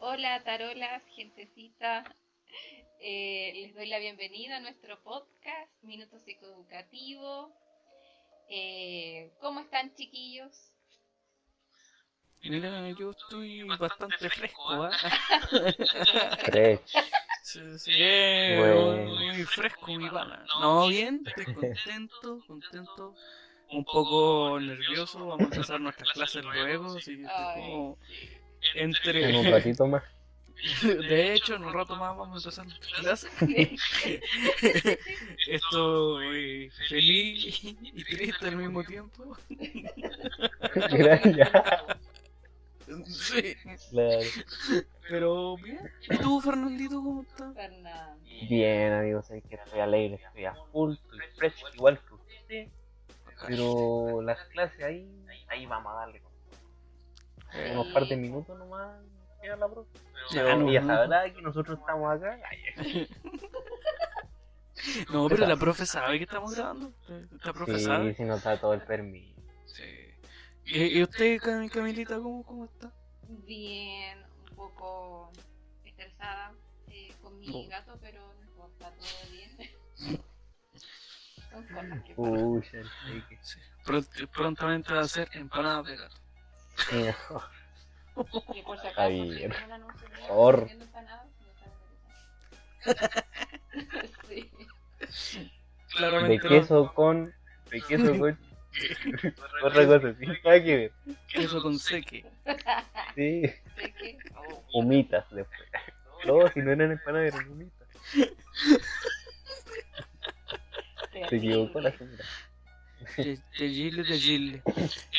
Hola, tarolas, gentecita. Eh, les doy la bienvenida a nuestro podcast, Minuto Psicoeducativo. Eh, ¿Cómo están, chiquillos? Mira, yo estoy bastante fresco, ¿ah? Fresh. Sí, sí, eh, Bueno. muy fresco, mi pana. No, bien, estoy contento, contento. Un poco nervioso, vamos a empezar nuestras clases luego, así que estoy como. Entre... En un ratito más. De hecho, en un rato más vamos a empezar nuestras clases. Estoy feliz y triste al mismo tiempo. Gracias. Sí, Claro. pero bien. ¿Y tú, Fernandito, cómo estás? Fernando. Bien, amigos, es que estoy alegre, estoy a full, estoy fresh, igual que usted. Pero las clases ahí, ahí vamos a darle. En unos par de minutos nomás queda la profe. Ya, Pero no, ella no. sabrá que nosotros estamos acá. Ay, No, pero la profe sabe que estamos grabando. La profe Sí, sabe. si nos da todo el permiso. Sí. ¿Y, y usted, Cam- Camilita, cómo, cómo está? Bien, un poco estresada eh, con mi Oh. gato, pero no importa, todo bien. Son cosas que. Uy, Sí. Pront- prontamente va a ser empanadas de gato. Por si acaso. Sí. De queso con. De queso con. Otra cosa, sí, nada que ver. Queso con seque. Sí, oh, humitas después. No, si no eran empanadas, eran humitas. Se equivocó la señora.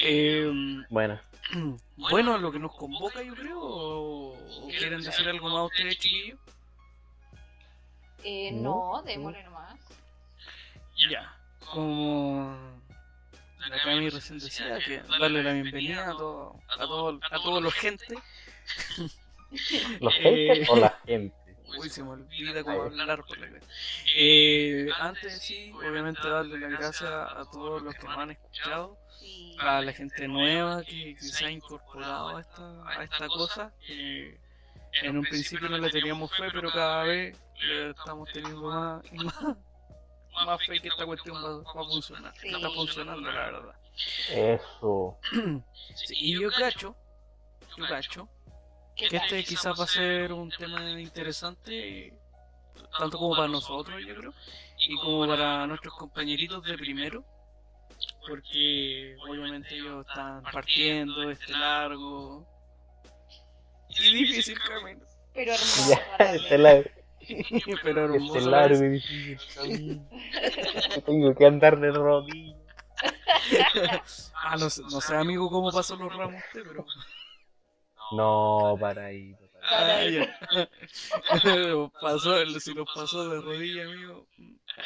Eh, Bueno, bueno, lo que nos convoca, yo creo. ¿O o quieren decir algo más ustedes, chiquillos? Eh, No, démosle nomás. Ya. Como la Cami recién decía, que darle la bienvenida a, todo, a, todo, a todos los gente. ¿los Eh, haters o la gente? Uy, se me olvida cómo hablar por la cara. Eh, antes sí, obviamente darle las gracias a todos los que nos han escuchado, a la gente nueva que, que se ha incorporado a esta, a esta cosa. que en un principio no le teníamos fe, pero cada vez le estamos teniendo más y más, más fe que esta cuestión va, va a funcionar. Sí. Está funcionando, la verdad. Eso. Sí, y yo cacho, yo cacho, que este quizás va a ser un tema interesante, tanto como para nosotros, yo creo, y como para nuestros compañeritos de primero, porque obviamente ellos están partiendo este largo y difícil camino, Pero hermoso. Este largo, pero hermoso. este largo y difícil camino. Tengo que andar de rodillas. Ah, no, sé- no sé, amigo, cómo pasó los ramos usted, pero. No, para ahí. para ahí. Ah, pasó, si nos pasó de rodilla, amigo.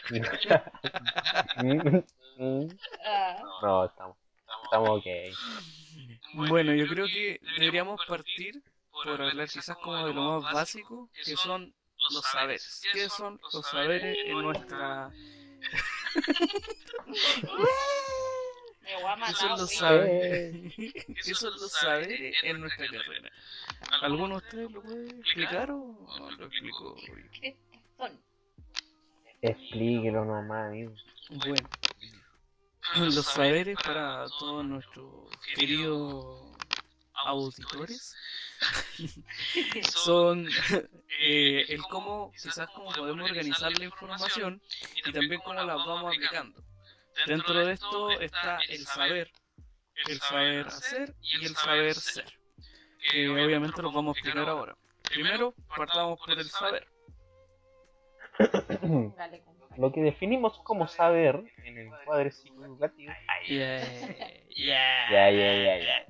Mm, No, estamos, estamos ok. Bueno, yo creo que deberíamos partir por hablar quizás como de lo más básico, que son los saberes. ¿Qué son los saberes en nuestra... me voy a ¿Qué matar. son los sí. saberes? ¿Qué son los saberes en nuestra carrera? ¿Alguno de ustedes lo puede explicar o lo explico? Explíquelo nomás, amigo. Bueno, los saberes para todos nuestros queridos auditores son eh, el cómo, quizás cómo podemos organizar la información y también cómo la vamos aplicando. Dentro de esto está el saber, el saber hacer y el saber ser, que obviamente los vamos a explicar ahora. Primero, partamos por el saber. Lo que definimos como saber en el cuadro psicoeducativo. Yeah, Ya, ya, ya, ya.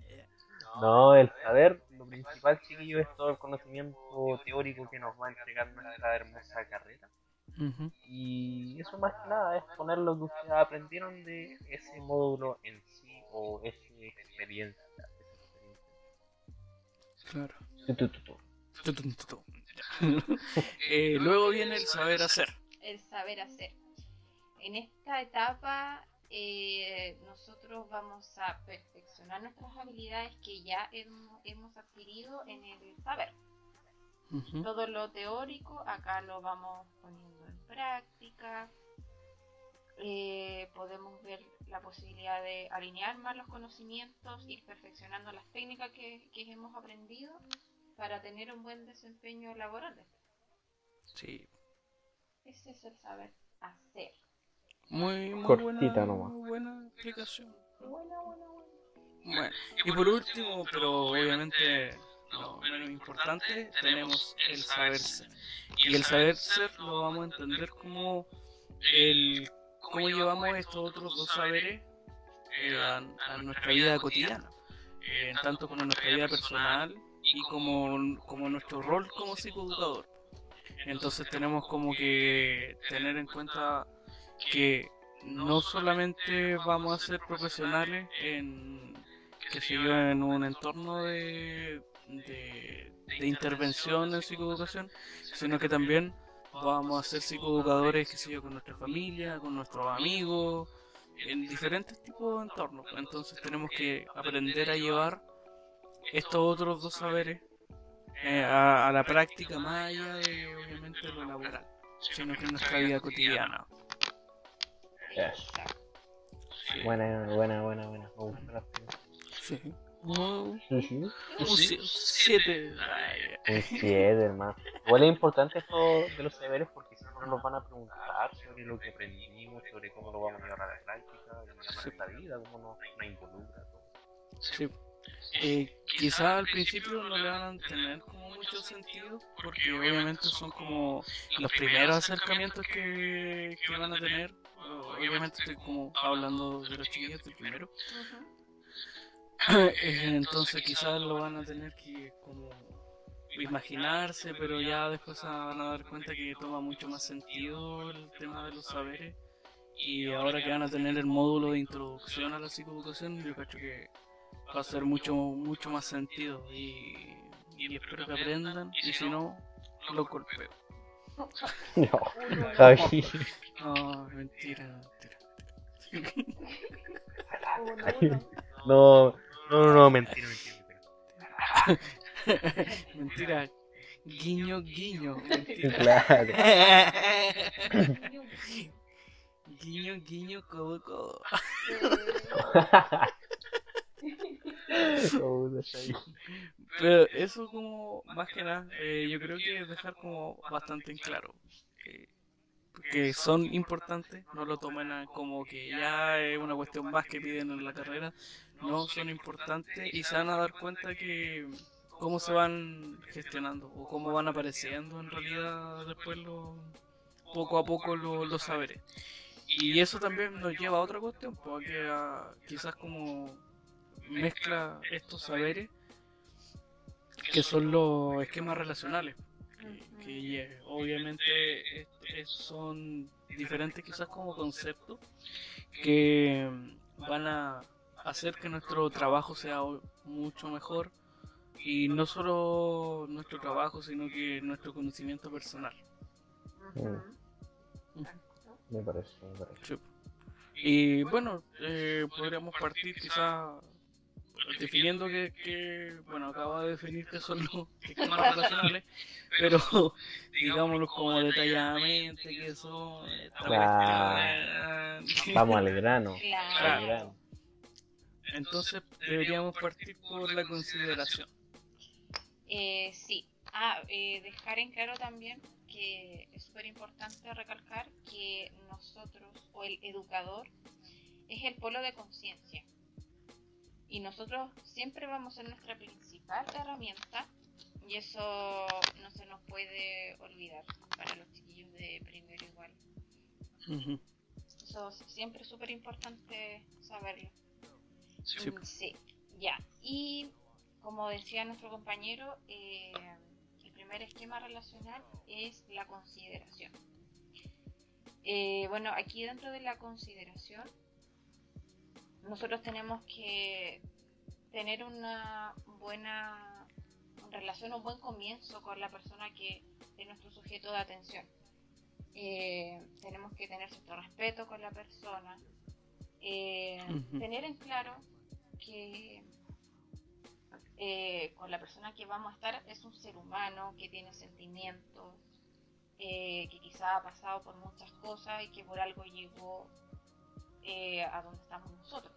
No, el saber, lo principal, chiquillo, es todo el conocimiento teórico que nos va a entregar nuestra hermosa carrera. Y eso más que nada es poner lo que ustedes aprendieron de ese módulo en sí o esa experiencia. Claro. Tu, tu, tu, tu. Tu, tu, tu, tu. Eh, luego viene el saber hacer. el saber hacer. En esta etapa eh, nosotros vamos a perfeccionar nuestras habilidades que ya hemos, hemos adquirido en el saber. Todo lo teórico acá lo vamos poniendo en práctica. Eh, podemos ver la posibilidad de alinear más los conocimientos, ir perfeccionando las técnicas que, hemos aprendido para tener un buen desempeño laboral. Sí. Ese es el saber hacer. Muy, muy cortita buena, nomás. Muy buena explicación. Buena, buena, buena. Bueno, y por último, pero obviamente lo menos importante, tenemos el saber ser. Y el saber ser lo vamos a entender como el cómo llevamos estos otros dos saberes eh, a, nuestra vida cotidiana, eh, tanto como nuestra vida personal y como, como nuestro rol como psicoeducador. Entonces tenemos como que tener en cuenta que no solamente vamos a ser profesionales en que se en un entorno de, de, intervención en psicoeducación, sino que también vamos a ser psicoeducadores, que sé yo, con nuestra familia, con nuestros amigos, en diferentes tipos de entornos. Entonces tenemos que aprender a llevar estos otros dos saberes eh, a, la práctica más allá de, obviamente, lo laboral, sino que en nuestra vida cotidiana. Buena, buena, buena, buena. Sí. Un 7. Un 7, hermano. Igual es importante esto de los saberes porque si no nos van a preguntar sobre lo que aprendimos, sobre cómo lo vamos a llevar a la práctica, en la vida, cómo nos, involucra. Sí. Eh, quizá al principio no le van a tener como mucho sentido porque obviamente son como los primeros acercamientos que, que van a tener. obviamente estoy como hablando de los chiquillos del primero entonces quizás lo van a tener que como imaginarse, pero ya después se van a dar cuenta que toma mucho más sentido el tema de los saberes. Y ahora que van a tener el módulo de introducción a la psicoeducación, yo creo que va a ser mucho, mucho más sentido. Y, espero que aprendan, y si no, lo golpeo. No, no, mentira, mentira. No, no, no, no, mentira, mentira. mentira. Guiño, guiño. Mentira. Claro. guiño, guiño, cobo, cobo. Pero eso como, más que nada, eh, yo creo que es dejar como bastante en claro que son importantes, no lo tomen como que ya es una cuestión más que piden en la carrera, no son importantes y se van a dar cuenta que cómo se van gestionando o cómo van apareciendo en realidad después lo, poco a poco los saberes. Y eso también nos lleva a otra cuestión, porque quizás como mezcla estos saberes que son los esquemas relacionales que obviamente son diferentes quizás como conceptos que van a hacer que nuestro trabajo sea mucho mejor y no solo nuestro trabajo sino que nuestro conocimiento personal mm. me parece, me parece. y bueno eh, podríamos partir quizás definiendo que, bueno, acabo de definir que son los esquemas relacionales, pero digámoslo como detalladamente que son... Vamos al grano. Entonces deberíamos partir por la consideración. Eh, sí. Ah, eh, dejar en claro también que es súper importante recalcar que nosotros o el educador es el polo de conciencia y nosotros siempre vamos a ser nuestra principal herramienta y eso no se nos puede olvidar para los chiquillos de primero igual. Eso siempre es súper importante saberlo. Sí. ya. Y como decía nuestro compañero, eh, el primer esquema relacional es la consideración. Eh, bueno, aquí dentro de la consideración nosotros tenemos que tener una buena relación, un buen comienzo con la persona que es nuestro sujeto de atención. Eh, tenemos que tener cierto respeto con la persona, eh, tener en claro que eh, con la persona que vamos a estar es un ser humano que tiene sentimientos, que quizá ha pasado por muchas cosas y que por algo llegó eh, a donde estamos nosotros.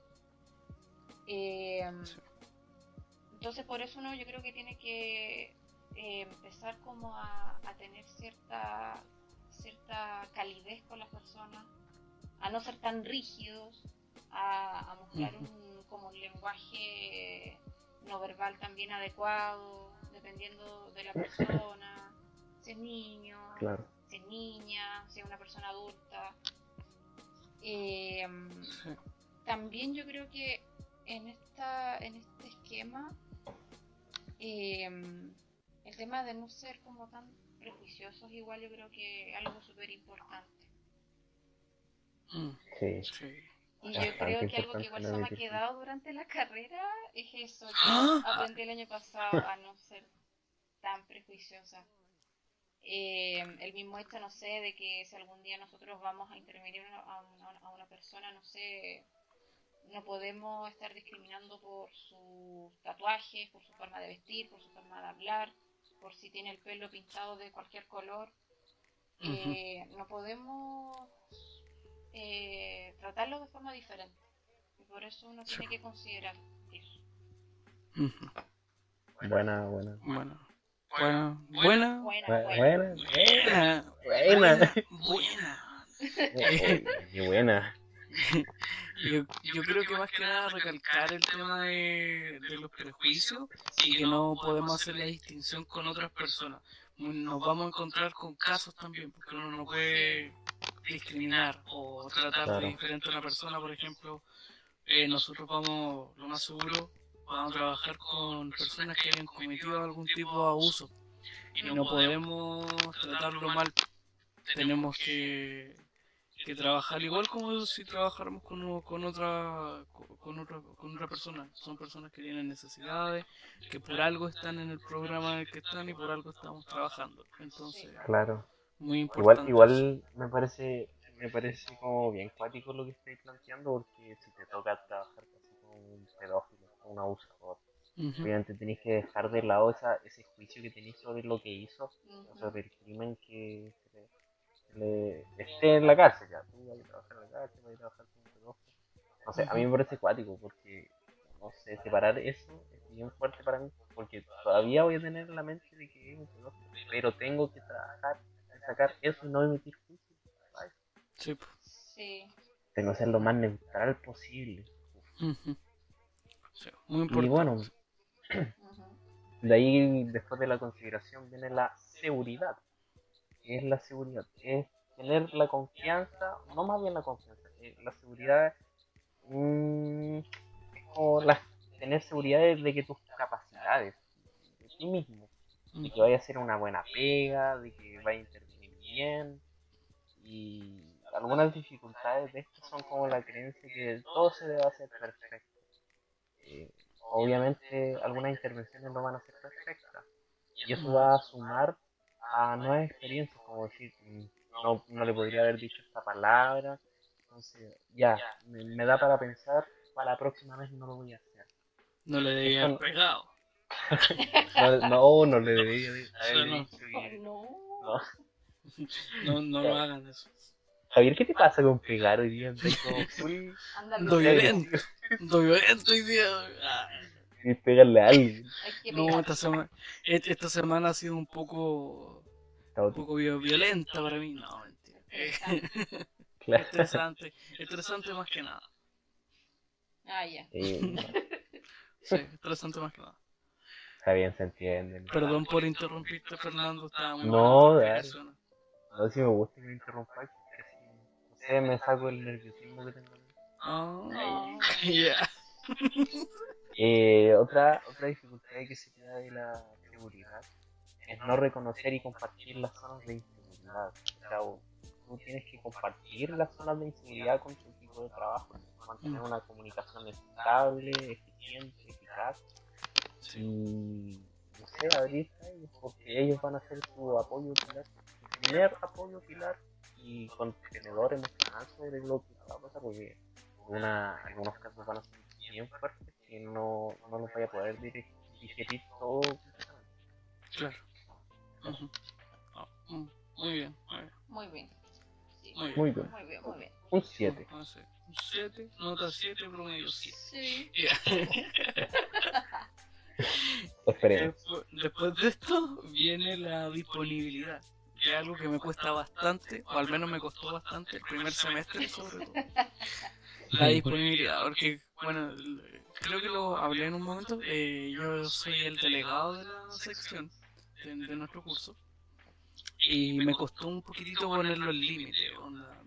Entonces por eso uno yo creo que tiene que empezar como a, tener cierta, cierta calidez con las personas, a no ser tan rígidos, a, mostrar un, como un lenguaje no verbal también adecuado, dependiendo de la persona, si es niño, si es niña, si es una persona adulta. Em, también yo creo que en esta en este esquema em, el tema de no ser como tan prejuiciosos igual yo creo que es algo súper importante. Mm. Sí. sí. Y yo creo que algo que igual se me ha quedado durante la carrera es eso. Yo ¡Ah! aprendí el año pasado a no ser tan prejuiciosa. Eh, el mismo hecho, no sé, de que si algún día nosotros vamos a intervenir a una, a una persona, no sé, no podemos estar discriminando por sus tatuajes, por su forma de vestir, por su forma de hablar, por si tiene el pelo pintado de cualquier color. Eh, no podemos eh, tratarlo de forma diferente. Y por eso uno tiene que considerar eso. Buena, buena. Buena. Buena, buena, buena, buena, buena, buena, buena. Yo, yo creo que más que nada recalcar el tema de, de los prejuicios y que no podemos hacer la distinción con otras personas. Nos vamos a encontrar con casos también, porque uno no puede discriminar o tratar de diferente a una persona, por ejemplo, eh, nosotros vamos, lo más seguro, vamos a trabajar con personas que hayan cometido algún tipo de abuso y no podemos tratarlo mal. Tenemos que, que trabajar igual como si trabajáramos con, con, otra, con, otra, con otra persona. Son personas que tienen necesidades, que por algo están en el programa en el que están y por algo estamos trabajando. Entonces, claro Igual, igual me parece me parece como bien cuático lo que estáis planteando porque si te toca trabajar casi con un pedófilo, un abusador, obviamente tenéis que dejar de lado esa, ese juicio que tenéis sobre lo que hizo, sobre el crimen que le, esté en la cárcel, ya, tú vas a trabajar en la cárcel, vas a trabajar con. No sé, a mí me parece cuático porque, no sé, separar eso es bien fuerte para mí porque todavía voy a tener la mente de que es un pedófilo, pero tengo que trabajar sacar eso y no emitir juicio. Sí. sí. Tengo que ser lo más neutral posible. Sí, muy importante. Y bueno, de ahí después de la consideración viene la seguridad. ¿Qué es la seguridad? Es tener la confianza, no más bien la confianza, eh, la seguridad mmm, es como la, tener seguridad de que tus capacidades, de ti mismo, de que vaya a hacer una buena pega, de que vaya a bien y algunas dificultades de esto son como la creencia que todo se debe hacer perfecto. Eh, obviamente algunas intervenciones no van a ser perfectas y eso va a sumar a nuevas experiencias, como decir, no, no le podría haber dicho esta palabra, entonces ya, me, da para pensar, para la próxima vez no lo voy a hacer. No le debía haber pegado. no, no, le debía haber dicho. no. no. No, no lo hagan eso. Javier, ¿qué te pasa con pegar hoy día? Ando violento. Ando violento hoy día. Y pegarle a alguien. No, esta semana, esta semana ha sido un poco, un poco violenta para mí. No, mentira. Claro. Estresante, estresante más que nada. Ah, ya. Sí, estresante más que nada. Está bien, se entiende. Perdón por interrumpirte, Fernando. Estaba muy no, dale. A ver si me gusta que me interrumpa, porque si, no sé, me saco el nerviosismo que tengo. Oh, yeah. eh, otra, otra dificultad que se queda de la seguridad es no reconocer y compartir las zonas de inseguridad. O sea, tú tienes que compartir las zonas de inseguridad con tu equipo de trabajo, mantener una comunicación estable, eficiente, eficaz. Y, no sé, abrir ellos, porque ellos van a ser tu apoyo primer apoyo pilar y contenedor emocional sobre lo que va a pasar, porque una, algunos casos van a ser bien fuertes que no, no los vaya a poder dirigir digerir todo. Claro. Ah, mm, muy bien, muy bien. Muy bien. muy, bien. muy bien. Muy bien, muy bien. Un 7. Un 7, nota 7, promedio 7. Sí. Esperemos. Después de esto viene la disponibilidad que es algo que me cuesta bastante, o al menos me costó bastante el primer semestre sobre todo. La disponibilidad, porque, bueno, creo que lo hablé en un momento, eh, yo soy el delegado de la sección de, nuestro curso, y me costó un poquitito ponerlo el límite,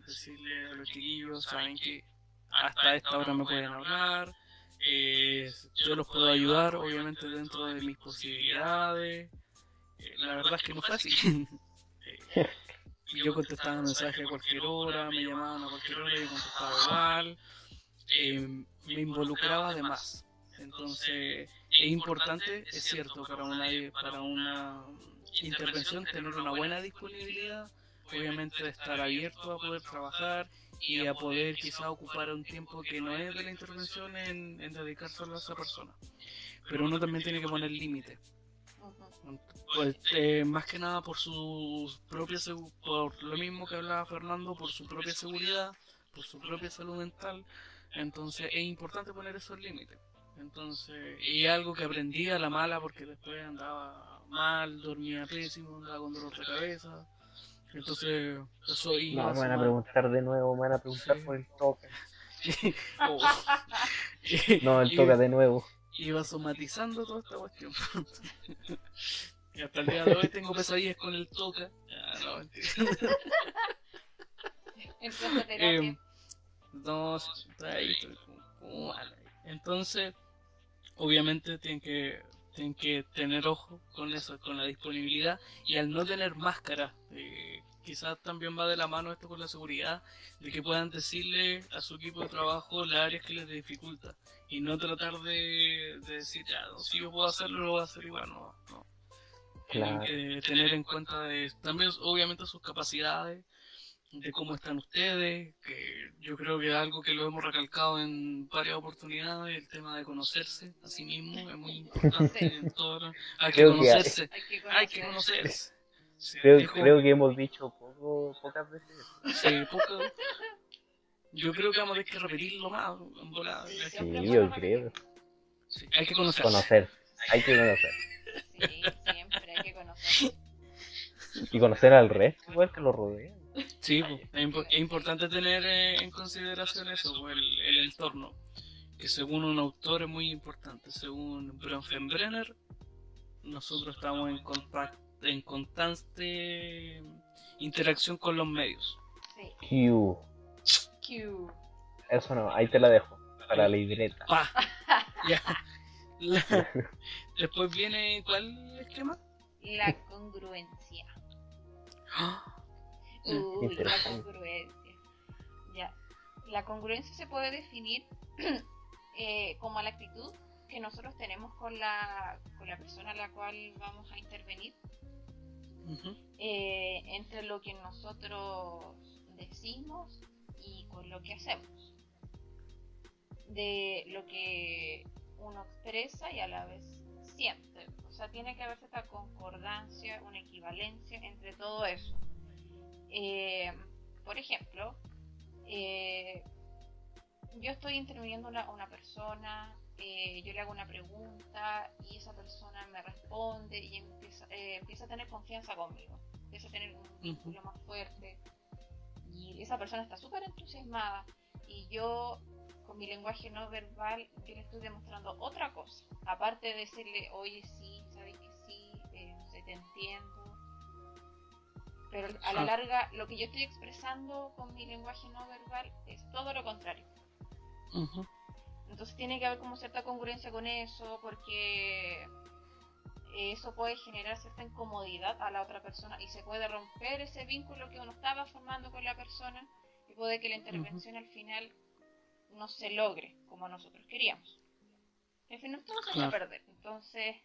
decirle a los chiquillos, saben que hasta esta hora me pueden hablar, eh, yo los puedo ayudar, obviamente dentro de mis posibilidades, eh, la verdad es que no fue así. Yo contestaba mensajes a cualquier hora, me llamaban a cualquier hora y contestaba igual. Eh, me involucraba además. Entonces, es importante, es cierto, para una, para una intervención tener una buena disponibilidad, obviamente estar abierto a poder trabajar y a poder quizá ocupar un tiempo que no es de la intervención en, en dedicarse a esa persona. Pero uno también tiene que poner límites. Pues, eh, más que nada por su propia por lo mismo que hablaba Fernando, por su propia seguridad, por su propia salud mental. Entonces es importante poner esos límites. Entonces, y algo que aprendí a la mala porque después andaba mal, dormía pésimo, andaba con dolor de cabeza. Entonces, eso iba No, me van a preguntar de nuevo, me van a preguntar por el toque. Oh. no, el toca de nuevo. Iba somatizando toda esta cuestión. Y hasta el día de hoy tengo pesadillas con el toca. Ah, no, mentira. eh, no, está ahí, como mal. Entonces, obviamente tienen que, tienen que tener ojo con eso, con la disponibilidad. Y al no tener máscara, eh, quizás también va de la mano esto con la seguridad, de que puedan decirle a su equipo de trabajo las áreas que les dificulta. Y no tratar de, de decir, ya, si yo puedo hacerlo, lo voy a hacer igual, no. no Claro. que tener en cuenta de, también obviamente sus capacidades, de cómo están ustedes, que yo creo que es algo que lo hemos recalcado en varias oportunidades, el tema de conocerse a sí mismo es muy importante. en todo, hay, que conocerse, hay, que conocerse, creo, que hemos dicho poco, pocas veces. Sí, poco. Yo creo que vamos a tener que repetirlo más. Sí, yo creo. hay que conocerse. Conocer, hay que conocer. Sí, siempre hay que conocer. Y conocer al resto, igual que lo rodea. Sí, es, importante tener eh, en consideración eso, el, el, entorno. Que según un autor es muy importante. Según Bronfenbrenner, nosotros estamos en, contacto, en constante interacción con los medios. Sí. Q. Q. Eso no, ahí te la dejo. Para la libreta. ya. Después viene, ¿cuál esquema? La congruencia. ¡Ah! Uy, la congruencia. Ya. La congruencia se puede definir eh, como la actitud que nosotros tenemos con la, con la persona a la cual vamos a intervenir. Eh, entre lo que nosotros decimos y con lo que hacemos. De lo que uno expresa y a la vez siente. O sea, tiene que haber esta concordancia, una equivalencia entre todo eso. Eh, por ejemplo, eh, yo estoy interviniendo a una, persona, eh, yo le hago una pregunta y esa persona me responde y empieza, empieza a tener confianza conmigo, empieza a tener un vínculo más fuerte y esa persona está súper entusiasmada y yo con mi lenguaje no verbal yo le estoy demostrando otra cosa. Aparte de decirle, oye, sí, sabes que sí, eh, no sé, te entiendo. Pero a la larga, lo que yo estoy expresando con mi lenguaje no verbal es todo lo contrario. Entonces tiene que haber como cierta congruencia con eso, porque eso puede generar cierta incomodidad a la otra persona y se puede romper ese vínculo que uno estaba formando con la persona y puede que la intervención al final no se logre como nosotros queríamos. En fin, nos vamos a perder. Entonces,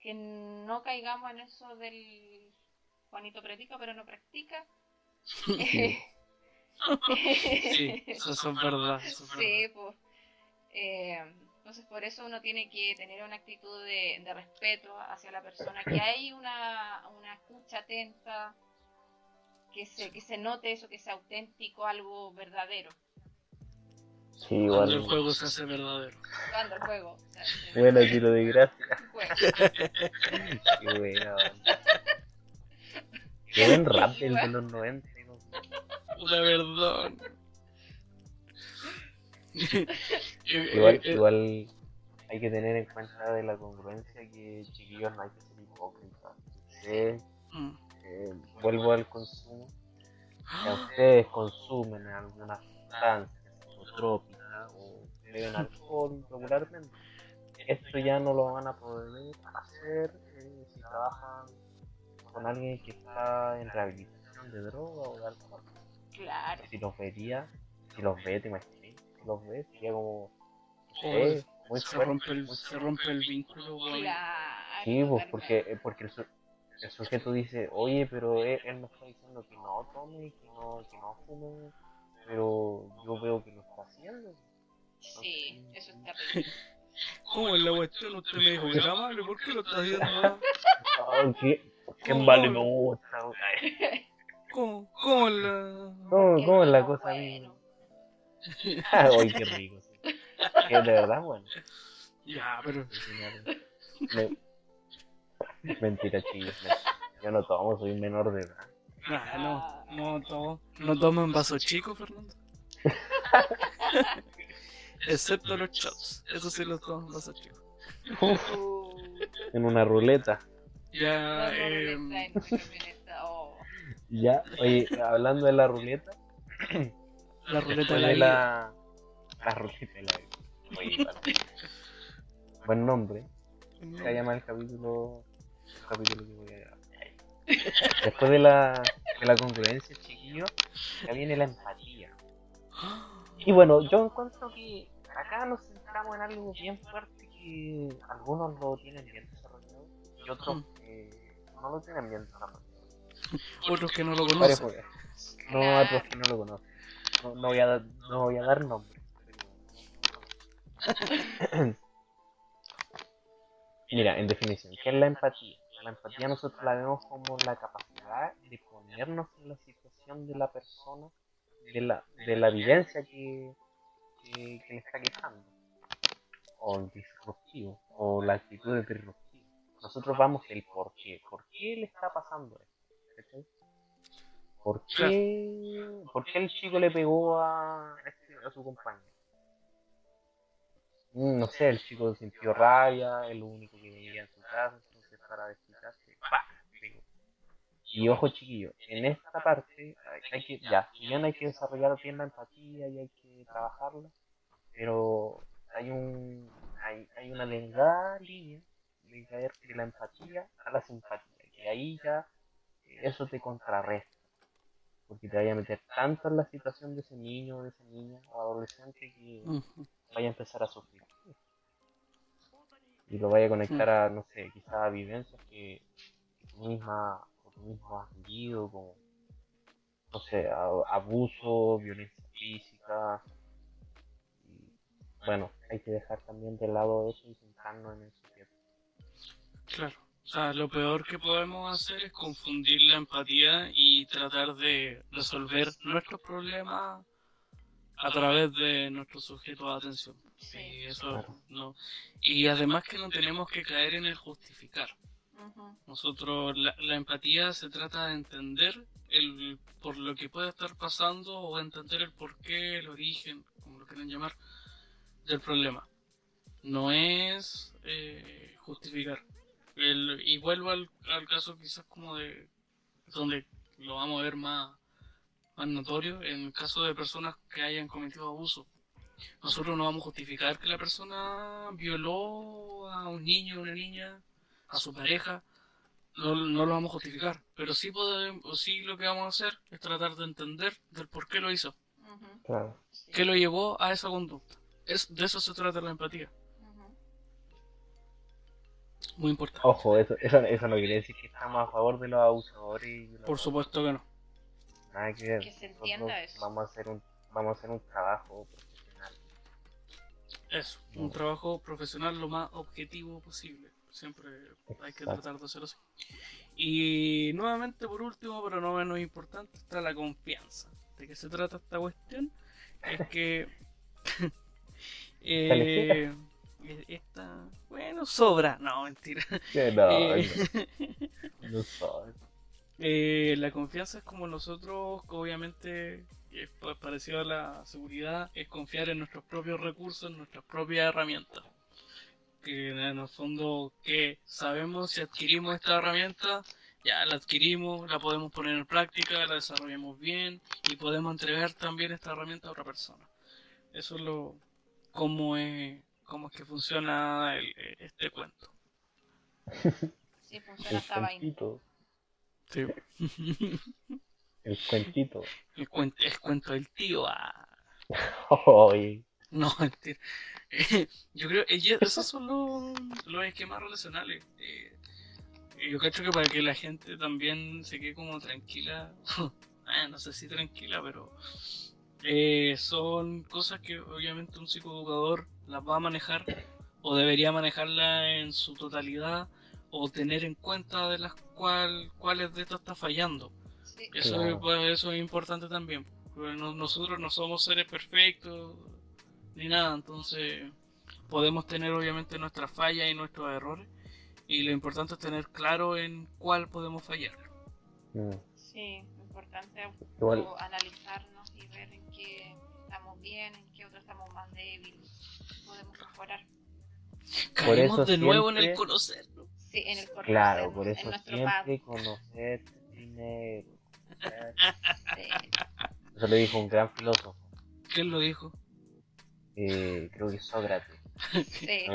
que no caigamos en eso del Juanito predica pero no practica. sí, eso es verdad. sí, pues. Eh, Entonces por eso uno tiene que tener una actitud de, respeto hacia la persona, que hay una, una escucha atenta, que se, que se note eso, que sea auténtico, algo verdadero. Sí, igual. Cuando el juego se hace verdadero. Cuando el juego. Bueno, tiro de gracia. Qué bueno. Qué buen rap el de los 90. La verdad. igual, eh, eh. igual hay que tener en cuenta de la congruencia que chiquillos no hay que ser hipócritas. Mm. Eh, vuelvo al consumo. Si ustedes consumen alguna sustancia psicotrópica o beben alcohol regularmente, esto ya no lo van a poder hacer si trabajan con alguien que está en rehabilitación de droga o de alcohol. Claro. Si los vería, si los ve, te imaginas los ves, sería como. muy se, rompe el, se rompe el vínculo, Sí, pues porque, porque el, el, sujeto dice, oye, pero él, me está diciendo que no tome, que no, que no fume, pero yo veo que lo está haciendo. Sí, eso es terrible. ¿Cómo es la cuestión? Usted me dijo que era malo, ¿por qué lo está haciendo? ¿Qué? ¿Qué vale no ¿Cómo, cómo la... ¿Cómo, cómo es la cosa? Bueno. Uy, qué rico. Sí. Que de verdad, bueno. Ya, pero. Mentira, chicos. Yo no tomo, soy menor de edad. Ah, no, no tomo. No tomo en vaso chico, Fernando. Excepto los shots. Eso sí los tomo en vaso chico. en una ruleta. Ya, eh... Ya, oye, hablando de la ruleta. La ruleta de la, la, la ruleta de la vida. Buen nombre. Se llama el capítulo. El capítulo que voy a grabar. Después de la, de la congruencia, chiquillo, ya viene la empatía. Y bueno, yo encuentro que acá nos centramos en algo bien fuerte que algunos lo tienen bien desarrollado y otros que no lo tienen bien desarrollado. Otros que no lo conocen. No, otros que no lo conocen no, voy, a, no voy a dar nombre. Mira, en definición, ¿qué es la empatía? La empatía nosotros la vemos como la capacidad de ponernos en la situación de la persona, de la, de la vivencia que, que, le está quejando, o el disruptivo, o la actitud de disruptivo. Nosotros vamos el por qué, por qué le está pasando esto. ¿Por qué, ¿Por qué el chico le pegó a, este, a su compañero? Mm, no sé, el chico sintió rabia, es lo único que vivía en su casa, entonces para desquitarse, ¡pah! Y ojo chiquillo, en esta parte hay, que, ya, si bien hay que desarrollar bien la empatía y hay que trabajarla, pero hay un hay, hay una delgada línea de caer de la empatía a la simpatía, que ahí ya eso te contrarresta porque te vaya a meter tanto en la situación de ese niño, de esa niña o adolescente que vaya a empezar a sufrir. Y lo vaya a conectar a, no sé, quizás a vivencias que tú misma o tú mismo has vivido, como, no sé, abuso, violencia física. Y, bueno, hay que dejar también de lado eso y centrarnos en el sujeto. Claro. O sea, lo peor que podemos hacer es confundir la empatía y tratar de resolver nuestros problemas a través de nuestro sujeto de atención. Sí, eso no. Y además que no tenemos que caer en el justificar. Nosotros, la, la, empatía se trata de entender el por lo que puede estar pasando o entender el porqué, el origen, como lo quieran llamar, del problema. No es eh, justificar. El, y vuelvo al, caso quizás como de donde lo vamos a ver más, más notorio, en el caso de personas que hayan cometido abuso. Nosotros no vamos a justificar que la persona violó a un niño o una niña, a su pareja, no, no, lo vamos a justificar, pero sí, podemos, sí lo que vamos a hacer es tratar de entender del por qué lo hizo. ¿Qué lo llevó a esa conducta? Es, de eso se trata la empatía. Muy importante. Ojo, eso, eso, eso no quiere decir que estamos a favor de los abusadores. Por supuesto que no. Nada que Que se entienda eso. Vamos a hacer un, vamos a hacer un trabajo profesional. Eso, un trabajo profesional lo más objetivo posible. Siempre hay que tratar de hacerlo así. Y nuevamente, por último, pero no menos importante, está la confianza. ¿De qué se trata esta cuestión? Es que. eh, esta. Bueno, sobra. No, mentira. No, eh, no. Eh, la confianza es como nosotros, obviamente, es parecido a la seguridad, es confiar en nuestros propios recursos, en nuestras propias herramientas. Que en el fondo que sabemos si adquirimos esta herramienta, ya la adquirimos, la podemos poner en práctica, la desarrollamos bien y podemos entregar también esta herramienta a otra persona. Eso es lo cómo es, cómo es que funciona este cuento. Sí, funciona hasta Sí. El cuentito. El, cuento, el cuento del tío. Ah. No, mentira. yo creo que esos son los, los esquemas relacionales. Eh, yo creo que para que la gente también se quede como tranquila, eh, no sé si tranquila, pero eh, son cosas que obviamente un psicoeducador las va a manejar o debería manejarla en su totalidad o tener en cuenta de las cual, cuáles de estas está fallando. Eso, es, pues, eso es importante también. nosotros no somos seres perfectos ni nada, entonces podemos tener obviamente nuestras fallas y nuestros errores y lo importante es tener claro en cuál podemos fallar. Sí, lo importante es analizarnos y ver en qué estamos bien, en qué otros estamos más débiles, mejorar. Caemos de nuevo en el conocernos. Sí, en el conocer, Claro, por eso siempre conocer primero. Eso lo dijo un gran filósofo. ¿Quién lo dijo? Eh, creo que Sócrates. Sí.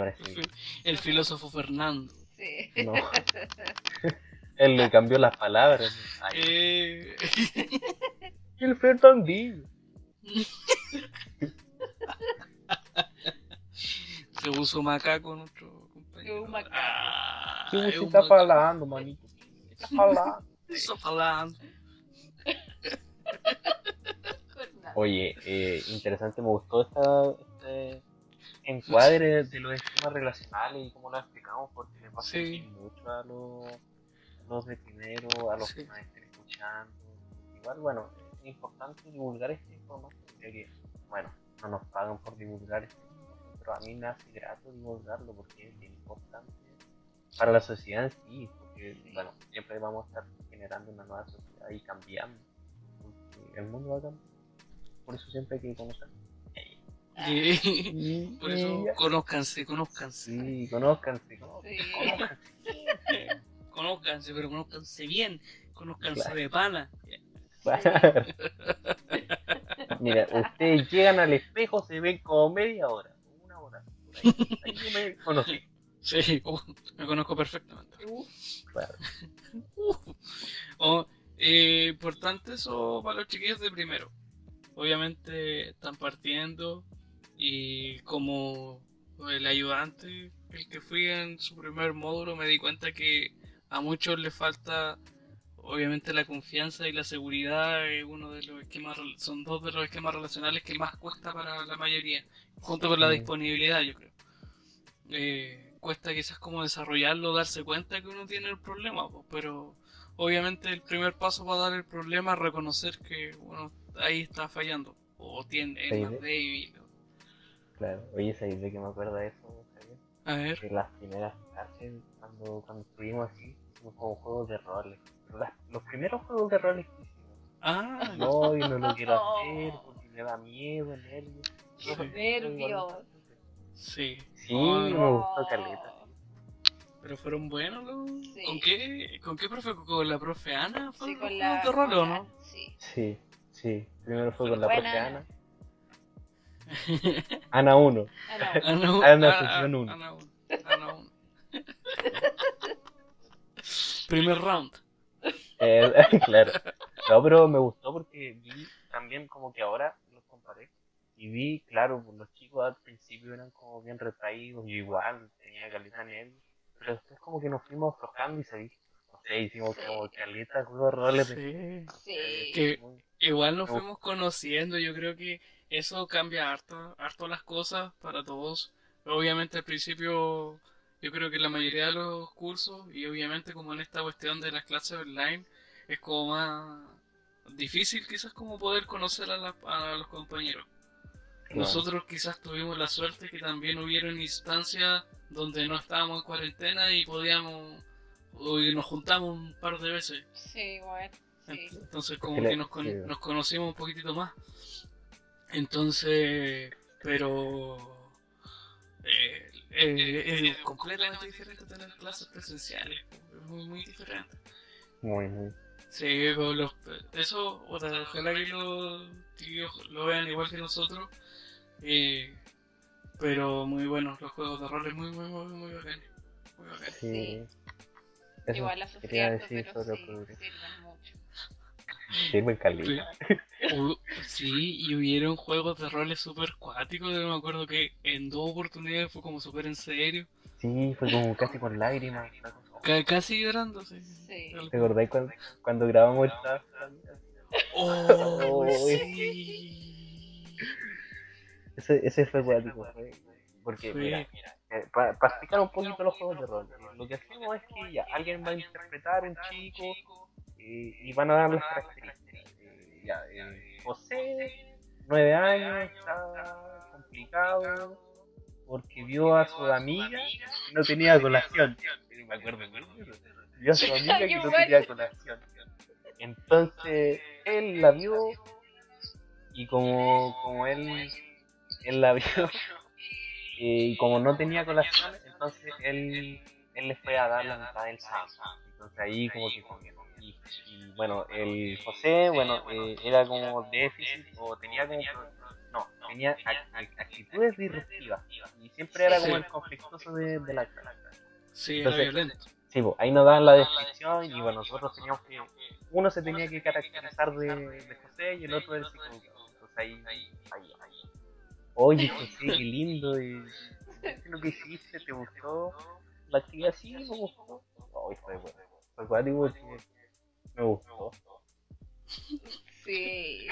El filósofo Fernando. Sí. No. Él le cambió las palabras. Eh... El Fernandillo. Se puso macaco nuestro compañero. Un macaco. Ah, ¿Qué está hablando, manito? Está hablando. Está hablando. Oye, eh, interesante, me gustó esta, este encuadre de los esquemas relacionales y cómo lo explicamos, porque le pasa mucho a los, los de primero, a los que nos estén escuchando. Igual, bueno, es importante divulgar esta información, que, bueno, no nos pagan por divulgar esta pero a mí me hace grato divulgarlo porque es importante para la sociedad en sí, porque, bueno, siempre vamos a estar generando una nueva sociedad y cambiando, el mundo va a cambiar por eso siempre hay que conocer. Sí. Por eso, conózcanse, conózcanse. Sí, conózcanse, conózcanse. pero conózcanse bien, conózcanse de pana. Mira, ustedes llegan al espejo, se ven como media hora, me conocí. Sí, uh, me conozco perfectamente. Claro. Uh, eh, importante eso para los chiquillos de primero obviamente están partiendo y como el ayudante, el que fui en su primer módulo, me di cuenta que a muchos les falta obviamente la confianza y la seguridad es uno de los esquemas son dos de los esquemas relacionales que más cuesta para la mayoría junto con la disponibilidad yo creo eh, cuesta quizás como desarrollarlo darse cuenta que uno tiene el problema pero obviamente el primer paso para dar el problema es reconocer que uno ahí está fallando. O tiene, es más débil. Claro, oye, ¿sabes de que me acuerdo de eso? A ver. De las primeras clases, cuando, cuando estuvimos así, como juegos de roles. los primeros juegos de roles que hicimos. Ah, no, yo no lo quiero hacer porque me da miedo, nervios. Nervios. Sí. Sí, me gustó Caleta. Pero fueron buenos los. ¿Con qué? ¿Con qué profe? ¿Con la profe Ana? ¿Fue sí, con la. de rol o no? Sí. Sí. Sí, primero fue con la profe Ana. Ana 1. Ana, Ana, sesión 1. Ana 1. Ana 1. Primer round. Eh, claro. No, pero me gustó porque vi también como que ahora los comparé. Y vi, claro, pues los chicos al principio eran como bien retraídos, yo igual, tenía caleta nervios. Pero después como que nos fuimos aflojando y se no sé, hicimos como caleta, juegos roles. Sí. sí. Que, Igual nos fuimos conociendo, yo creo que eso cambia harto, harto las cosas para todos. Obviamente al principio yo creo que la mayoría de los cursos y obviamente como en esta cuestión de las clases online es como más difícil quizás como poder conocer a, a los compañeros. Nosotros quizás tuvimos la suerte que también hubieron instancias donde no estábamos en cuarentena y podíamos y nos juntamos un par de veces. Sí, bueno. Entonces como que nos, nos conocimos un poquitito más. Entonces, pero eh, eh, es completamente diferente tener clases presenciales. Es muy, muy diferente. Muy, muy. Sí, eso, ojalá que los lo vean igual que nosotros. Eh, pero muy buenos los juegos de rol, muy, muy, muy, muy bacanes. Muy bacanes. Sí. Igual la quería decir pero sí, sirven mucho. Sirven calidad. Sí, y hubieron juegos de roles super cuáticos. Yo me acuerdo que en dos oportunidades fue como súper en serio. Sí, fue como casi con lágrimas. casi llorando, sí. ¿Te acordáis cuando, cuando grabamos el? Oh, sí. Ese, ese fue cuático. Porque, mira, mira eh, para, explicar un poquito los juegos de rol, lo que hacemos es que ya alguien va a interpretar un chico eh, y van a dar las características. Eh, ya, José, nueve años, está complicado porque vio a su amiga que no tenía colación. Me acuerdo, Vio a su amiga que no tenía colación. Entonces, él la vio y como, como él, él la vio y como no tenía colación, entonces él, él le fue a dar la mitad del sábado. Entonces ahí como que y, y, bueno, el José, bueno, eh, era como déficit o tenía como... No, tenía actitudes disruptivas y siempre era como el conflictuoso de, de la clase. Sí, era violento. Sí, pues, ahí nos dan la descripción y bueno, nosotros teníamos que... Uno se tenía que caracterizar de, de José y el otro del psicólogo. Entonces ahí, ahí, ahí Oye, José, qué lindo. Y, ¿Qué lo que hiciste? ¿Te gustó? La actividad sí me gustó. Ay, fue bueno. Fue que me gustó. Sí.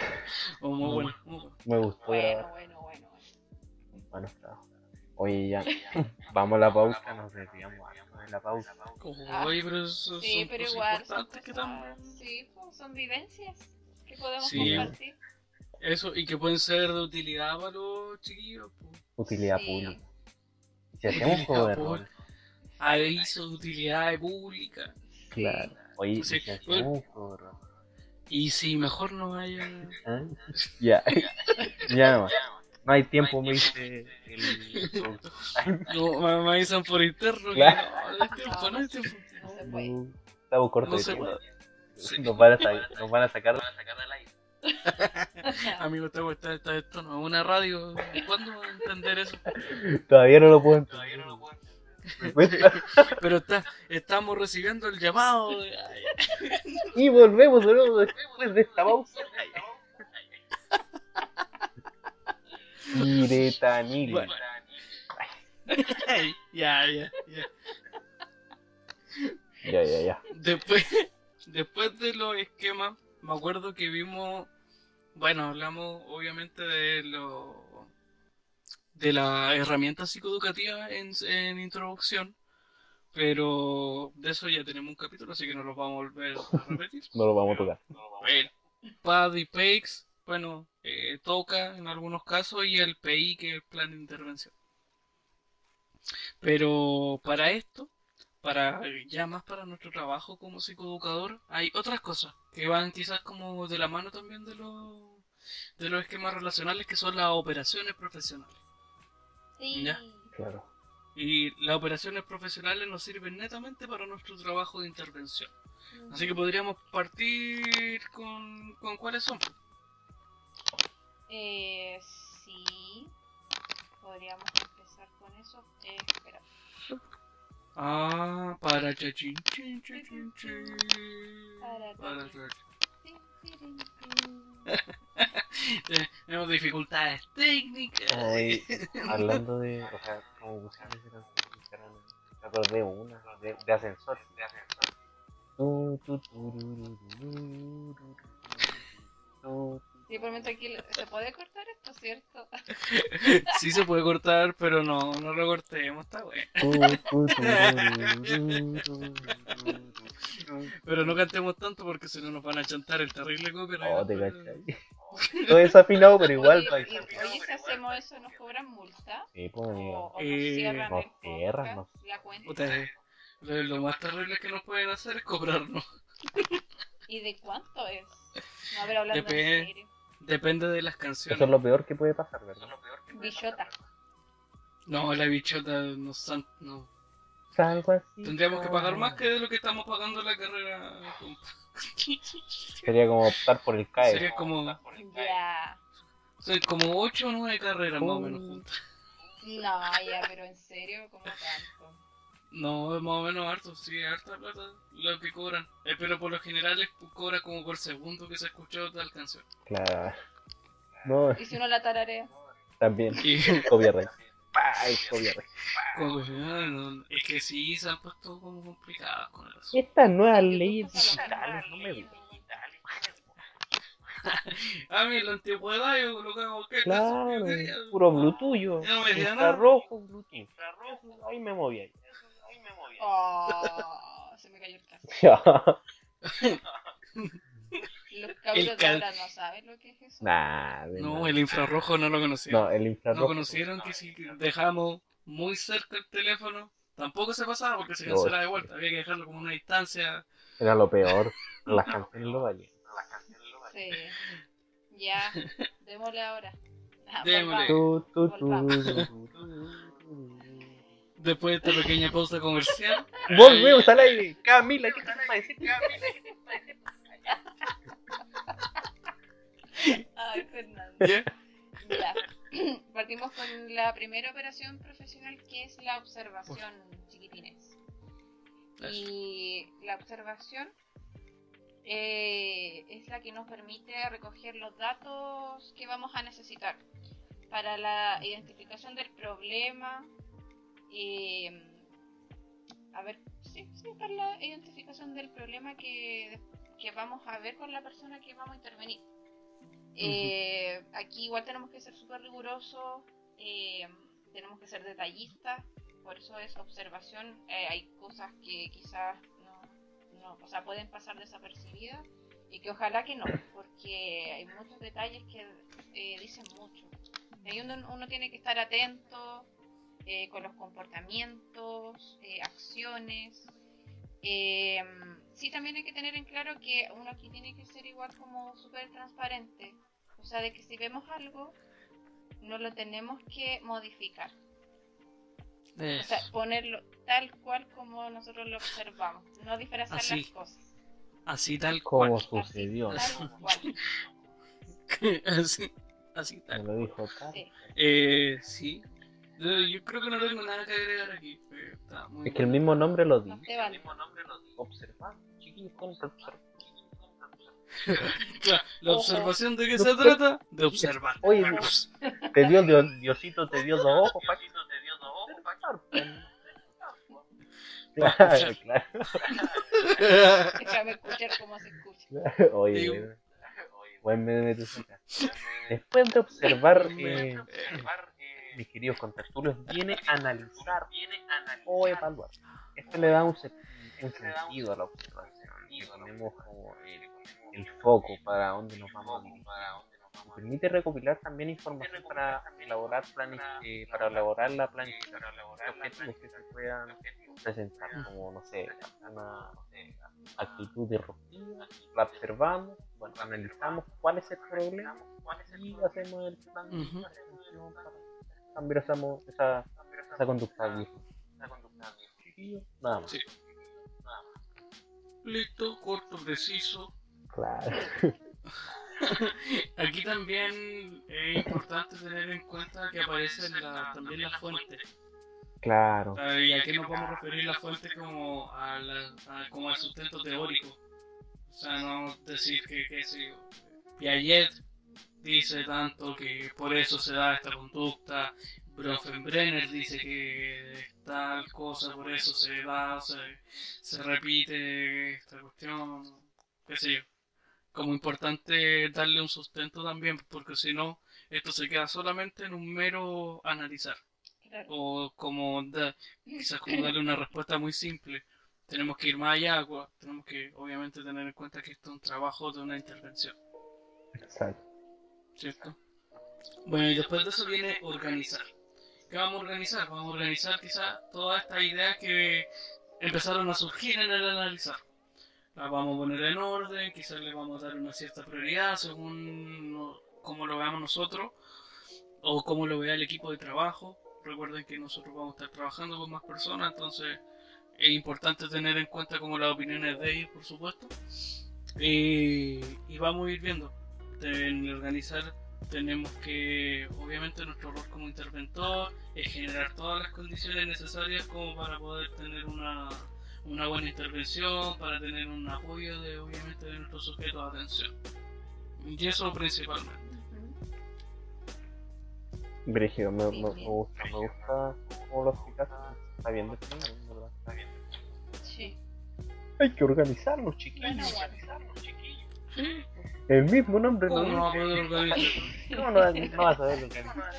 Oh, muy bueno, muy bueno. Me gustó. Bueno, bueno, bueno. Bueno, está. Oye, ya. Vamos a la pausa, nos desviamos de la pausa. Oye, pero eso sí, pero igual son, que también... sí, pues, son vivencias que podemos sí. compartir. Eso, y que pueden ser de utilidad para los chiquillos. Utilidad pública. Si hacemos un juego de rol. Aviso de utilidad pública. Claro. Oye, si hacemos un juego de rol. Y si mejor no haya. ¿Ah? Ya. ya nomás. No hay tiempo, me dice el. no, me, avisan por interno. Claro. No, hay tiempo, no hay tiempo. No se puede. Estamos cortos de tiempo. Nos, van a sacar, nos van a sacar del aire. Amigo, esto, esto, esto no es una radio. ¿Cuándo va a entender eso? Todavía no lo puedo entender. Pero está, estamos recibiendo el llamado. y volvemos de nuevo después de esta pausa. Miretanil. Bueno. ya, ya, ya. Ya, ya, ya. Después, después de los esquemas me acuerdo que vimos, bueno, hablamos obviamente de lo de la herramienta psicoeducativa en, en introducción, pero de eso ya tenemos un capítulo, así que no lo vamos a volver a repetir. no lo vamos a tocar. PAD y PACE, bueno, eh, toca en algunos casos, y el PI, que es el plan de intervención. Pero para esto para ya más para nuestro trabajo como psicoeducador, hay otras cosas que van quizás como de la mano también de los de los esquemas relacionales que son las operaciones profesionales. Sí. Claro. Y las operaciones profesionales nos sirven netamente para nuestro trabajo de intervención. Así que podríamos partir con, con cuáles son. Eh, sí, podríamos empezar con eso. Eh, espera. Ah, para chachín, chin, chin, chin, chin. Para Tenemos dificultades técnicas. Ay, hablando de, o sea, como me acordé una, de, de ascensor, de ascensor. Y por momento aquí se puede cortar esto, ¿cierto? sí se puede cortar, pero no, no lo cortemos, está bueno. pero no cantemos tanto porque si no nos van a chantar el terrible copyright. Oh, te Todo desafinado, pero igual. Oye, oye, si hacemos eso, ¿nos cobran multa? Sí, pues. O, o nos cierran, nos cierran no. la cuenta. Ustedes, lo, lo, más terrible que nos pueden hacer es cobrarnos. ¿Y de cuánto es? No, a ver, hablando Dep en serio. Depende de las canciones. Eso es lo peor que puede pasar, ¿verdad? Bichota. No, la bichota no, no. Algo así. Tendríamos que pagar más que de lo que estamos pagando la carrera. Sería como optar por el CAE. Sería como. Ya. Soy como 8 o 9 carreras más o menos juntas. No, ya, pero en serio, ¿cómo tanto? No, es más o menos harto, sí, harta plata lo que cobran. Eh, pero por lo general les cobra como por segundo que se escuchó tal canción. Claro. No. ¿Y si uno la tararea? También. Y... Copyright. es que sí, se han puesto como complicadas con eso. Estas nuevas leyes digitales no me gustan. a mí la antigüedad yo lo que hago que Claro, puro Bluetooth yo. No me Infrarrojo, Bluetooth. Infrarrojo, ahí me moví ahí. Oh, se me cayó el caso. Los cabros de ahora no saben lo que es eso. Nah, no, el infrarrojo no lo conocieron. No, el infrarrojo. No conocieron que si dejamos muy cerca el teléfono, tampoco se pasaba porque se cancelaba de vuelta. Había que dejarlo como una distancia. Era lo peor. Las canciones lo valían. Sí. Ya, démosle ahora. Ah, démosle. Después de esta pequeña pausa comercial. Volvemos al aire. Camila, ¿qué te. Ay, Fernando. Ya. Partimos con la primera operación profesional que es la observación, chiquitines. Y la observación eh, es la que nos permite recoger los datos que vamos a necesitar para la identificación del problema. Eh, a ver, sí, sí, para la identificación del problema que, que vamos a ver con la persona que vamos a intervenir. Eh, aquí igual tenemos que ser súper rigurosos, eh, tenemos que ser detallistas, por eso es observación. Eh, hay cosas que quizás no, no, o sea, pueden pasar desapercibidas y que ojalá que no, porque hay muchos detalles que dicen mucho. Ahí uno, uno, tiene que estar atento con los comportamientos, acciones. sí, también hay que tener en claro que uno aquí tiene que ser igual como súper transparente o sea, de que si vemos algo, no lo tenemos que modificar. O sea, ponerlo tal cual como nosotros lo observamos, no disfrazar las cosas. Así tal cual. Como sucedió. Así, así, tal. Me lo dijo Sí. Eh, sí. Yo creo que no tengo nada que agregar aquí. es que el mismo nombre lo dice. No vale. Observar. Chiquillos, con observar. la observación de qué se trata? De observar. Oye, te dio Diosito, te dio dos ojos, Paquito, te dio dos ojos, Claro, claro. Déjame escuchar cómo se escucha. Oye, buen meme de Después de observar, eh, mis queridos contertulios, viene a analizar o evaluar. Esto le da un, un sentido a la observación. Que tenemos como el foco para dónde nos vamos a dirigir. permite recopilar también información para elaborar planes, eh, para elaborar la planificación objetivos que se puedan presentar, como no sé, una actitud disruptiva, la observamos, bueno, analizamos cuál es el problema y hacemos el plan de solución para cambiar esa, esa, esa conducta Nada más. Listo, corto, preciso, Claro. Aquí también es importante tener en cuenta que aparece la, también la fuente. Claro. Y aquí nos podemos referir la fuente como, a como al sustento teórico. O sea, no decir que, que si Piaget dice tanto que por eso se da esta conducta, Bronfenbrenner dice que tal cosa, por eso se da, se, se repite esta cuestión, qué sé yo. como importante darle un sustento también, porque si no, esto se queda solamente en un mero analizar. O como quizás como darle una respuesta muy simple. Tenemos que ir más allá, tenemos que obviamente tener en cuenta que esto es un trabajo de una intervención. Exacto. ¿Cierto? Bueno, y después de eso viene organizar. ¿Qué vamos a organizar? Vamos a organizar quizás todas estas ideas que empezaron a surgir en el analizar. Las vamos a poner en orden, quizás le vamos a dar una cierta prioridad según cómo lo veamos nosotros o cómo lo vea el equipo de trabajo. Recuerden que nosotros vamos a estar trabajando con más personas, entonces es importante tener en cuenta como las opiniones de ellos, por supuesto. y vamos a ir viendo. En organizar tenemos que, obviamente, nuestro rol como interventor es generar todas las condiciones necesarias como para poder tener una, una buena intervención, para tener un apoyo de, obviamente, de nuestros sujetos de atención. Y eso principalmente. Brígido, me, me, gusta, me gusta cómo lo explicas. Está bien definido, ¿verdad? Está bien. Sí. Hay que organizarlos, chiquillos. Bueno, organizarlos, chiquillos. Sí. El mismo nombre no. No, no, no, no vas a ver organizar.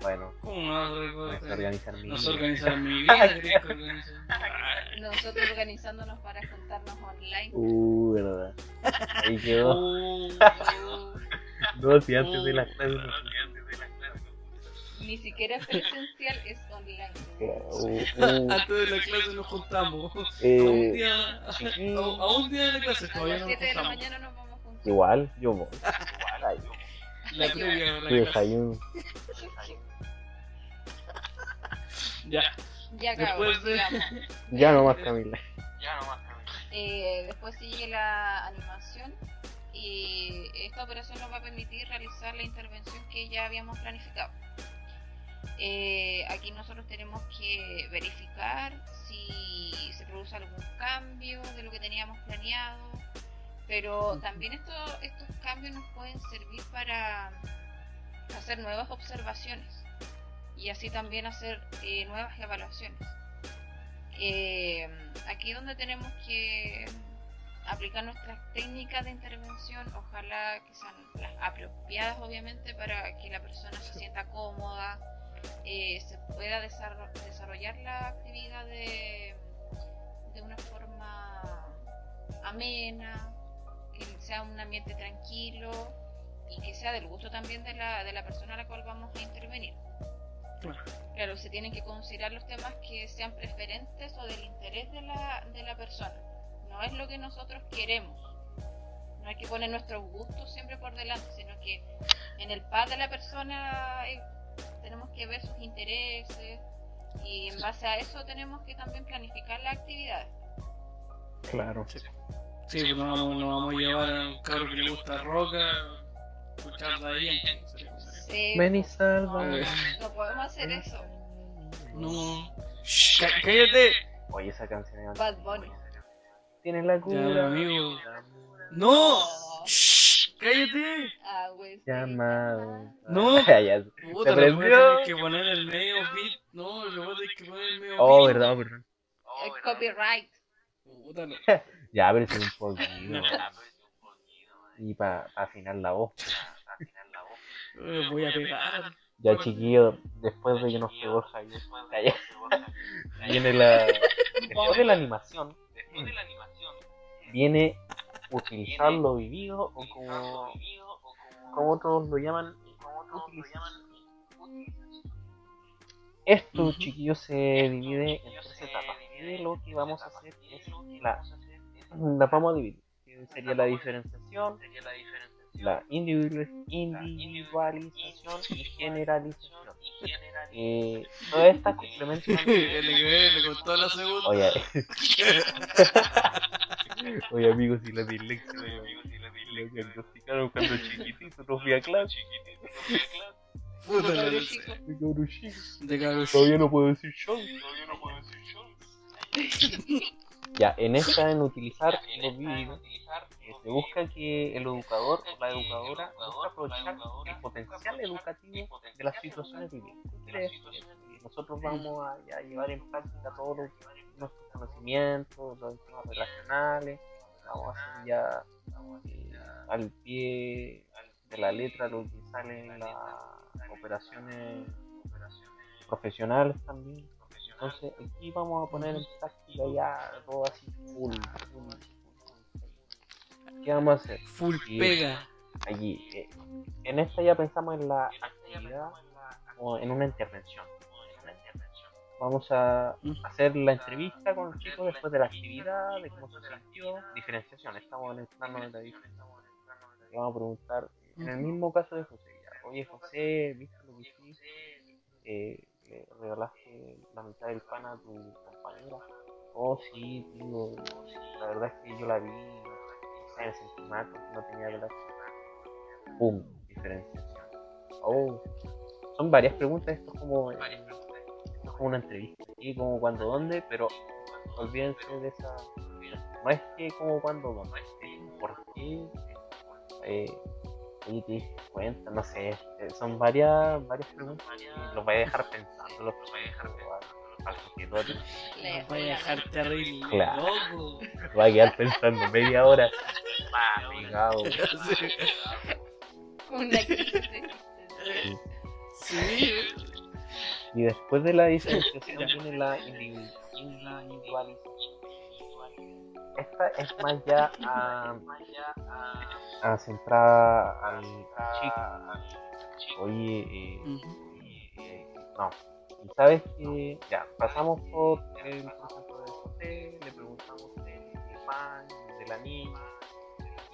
Bueno, ¿cómo no vas a ver organizar mi vida? No organizar mi vida, Nosotros organizándonos para juntarnos online. Uh, verdad. Ahí quedó. Uh, no, si antes de la clase no ni siquiera es presencial, es online. Uh, uh. Antes de la clase nos juntamos. Eh, a, un día, a, un día de la clase todavía a las 7 de la mañana nos vamos Igual, yo voy. Igual, ahí. La previa, la desayuno. Ya. Ya, después de... ya no más Camila. Ya no más Camila. Eh, después sigue la animación y esta operación nos va a permitir realizar la intervención que ya habíamos planificado. Eh, aquí nosotros tenemos que verificar si se produce algún cambio de lo que teníamos planeado, pero también esto, estos cambios nos pueden servir para hacer nuevas observaciones y así también hacer eh, nuevas evaluaciones. Eh, aquí donde tenemos que aplicar nuestras técnicas de intervención, ojalá que sean las apropiadas obviamente para que la persona se sienta cómoda, eh, se pueda desarrollar la actividad de, de una forma amena, que sea un ambiente tranquilo y que sea del gusto también de la, de la persona a la cual vamos a intervenir. Claro. se tienen que considerar los temas que sean preferentes o del interés de la, de la persona. No es lo que nosotros queremos. No hay que poner nuestros gustos siempre por delante, sino que en el paz de la persona eh, tenemos que ver sus intereses y en base a eso tenemos que también planificar la actividad. Claro. Sí, pues no, vamos, no vamos a llevar a un carro que le gusta roca, escucharla bien. Sí. Ven y salva. No podemos hacer eso. No. cállate. Oye, esa canción es Bad Bunny. Tiene la cura. Ya, amigo. No. Shh, cállate. Ah, güey. Llamado. No. ya, Puta, le voy a tener que poner el medio beat. No, le voy a tener que poner el medio oh, beat. Verdad, verdad. El copyright. Puta, no. ya, pero es un poquito. y para pa afinar la voz. Me voy a pegar. Ya, chiquillo, después de que nos pegó Javier, viene la. Después de la animación, viene utilizar lo vivido o como, como otros lo llaman, Esto, chiquillos, se divide en tres etapas. Y lo que vamos a hacer es la, la vamos a dividir. Sería la diferenciación, la individualización y generalización. Eh, todas estas complementan. le contó la segunda. Oye, Oye amigos, y la dislexia, oye amigos, y la dislexia, diagnosticaron cuando chiquitito, no fui a clase. Puta la de chico. De cabro Todavía no puedo decir show. Todavía no puedo decir show. Ya, en esta, en utilizar los vídeos, eh, se busca que el educador o la educadora busca aprovechar el potencial educativo de las situaciones vividas. Nosotros vamos a, llevar en práctica todos nuestros conocimientos, los temas relacionales, vamos a hacer ya eh, al pie de la letra lo que sale en las operaciones profesionales también. Entonces aquí vamos a poner en práctica ya todo así full, full, ¿Qué vamos a hacer? Full pega. Allí. Eh, en esta ya pensamos en la actividad o en una intervención. Vamos a hacer la entrevista con los chicos después de la actividad, de cómo se sintió, diferenciación. Estamos en el plano de la diferenciación. Vamos a preguntar, en el mismo caso de José, oye José, ¿viste lo que hiciste? Eh, le regalaste la mitad del pan a tu compañera. Oh, sí, digo, la verdad es que yo la vi, me sentí mal porque no tenía que ¡Pum! Diferenciación. Oh, son varias preguntas, esto es como, esto es como una entrevista, y como cuando, dónde, pero olvídense de esa. No es que como cuando, dónde, es por qué. Eh, cuenta, no sé, eh, son varias, varias preguntas y los voy a dejar pensando, los voy a dejar al. Los voy a dejar terrible claro. loco. Voy a quedar pensando media hora. Pegado. Una Sí. Y después de la diferenciación viene la individualización esta es más ya a, a centrar al, chico. Oye, eh, eh, no. Y sabes que ya pasamos por el proceso de José, le preguntamos del pan, de la niña,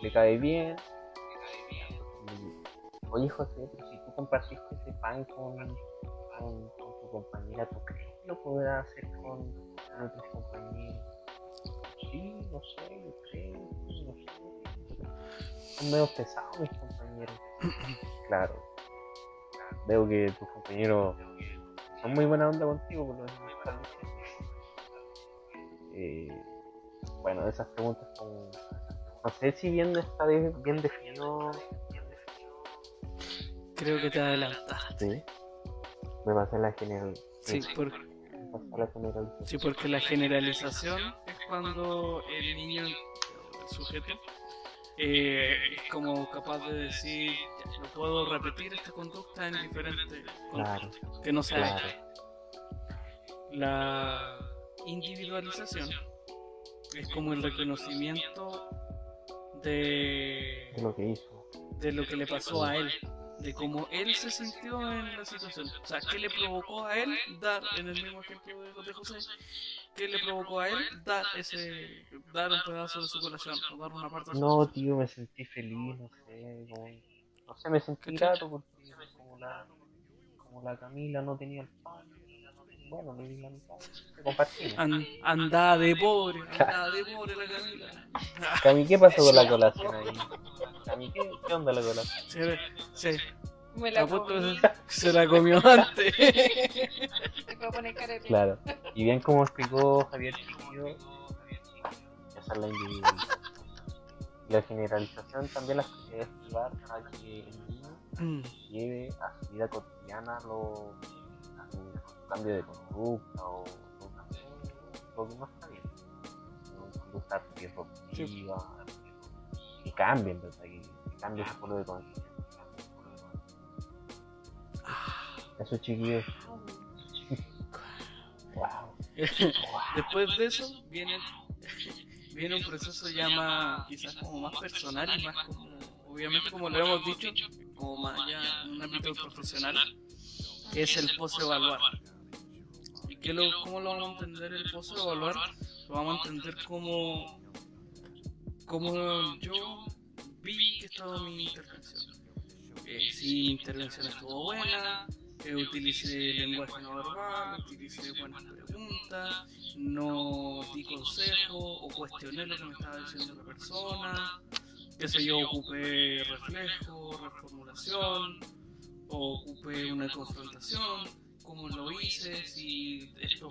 le cae bien. Oye José, pero si tú compartiste ese pan con, con, tu compañera, ¿tú crees que lo podrás hacer con, con otros compañeros? Sí, no sé, yo creo, no sé. Son medio pesados mis compañeros. claro. Veo que tus compañeros son muy buena onda contigo, por lo menos eh, Bueno, esas preguntas son. No sé si bien está bien definido. Creo que te adelantaste. Sí. Me pasé la general. Sí, porque... Sí, porque la generalización cuando el niño, el sujeto, eh, es como capaz de decir, no puedo repetir esta conducta en diferentes contextos, que no sea La individualización es como el reconocimiento de, de lo que hizo, de lo que le pasó a él de cómo él se sintió en la situación. O sea, ¿qué le provocó a él dar, en el mismo ejemplo de, José, qué le provocó a él dar ese dar un pedazo de su corazón o dar una parte de su No, tío, me sentí feliz, no sé, no sé, me sentí grato porque como la, como la Camila no tenía el pan, bueno, le di la mitad, compartimos. And, andaba de pobre, andaba de pobre la Camila. Cami, ¿qué pasó con la colación ahí? Cami, ¿qué, qué onda la colación? Sí, sí. Me la se la comió antes. claro. Y bien como explicó Javier Chiquillo, esa es la individualización. La generalización también la debe llevar a que el niño mm. lleve a su vida cotidiana lo, cambio de conducta o lo que no está bien. Conducta disruptiva, que cambien, ¿verdad? Que, cambie ese polo de conciencia. Esos chiquillos. wow. Después de eso viene, viene un proceso ya más, quizás como más personal y más como, obviamente como lo hemos dicho, como más ya en un ámbito profesional, que es el post-evaluar. ¿Y qué lo, cómo lo vamos a entender el post-evaluar? Lo vamos a entender como, como yo vi que estaba mi intervención. Eh, si mi intervención estuvo buena, eh, utilicé lenguaje no verbal, utilicé buenas preguntas, no di consejo o cuestioné lo que me estaba diciendo la persona, qué sé yo, ocupé reflejo, reformulación, o ocupé una confrontación, cómo lo hice, si esto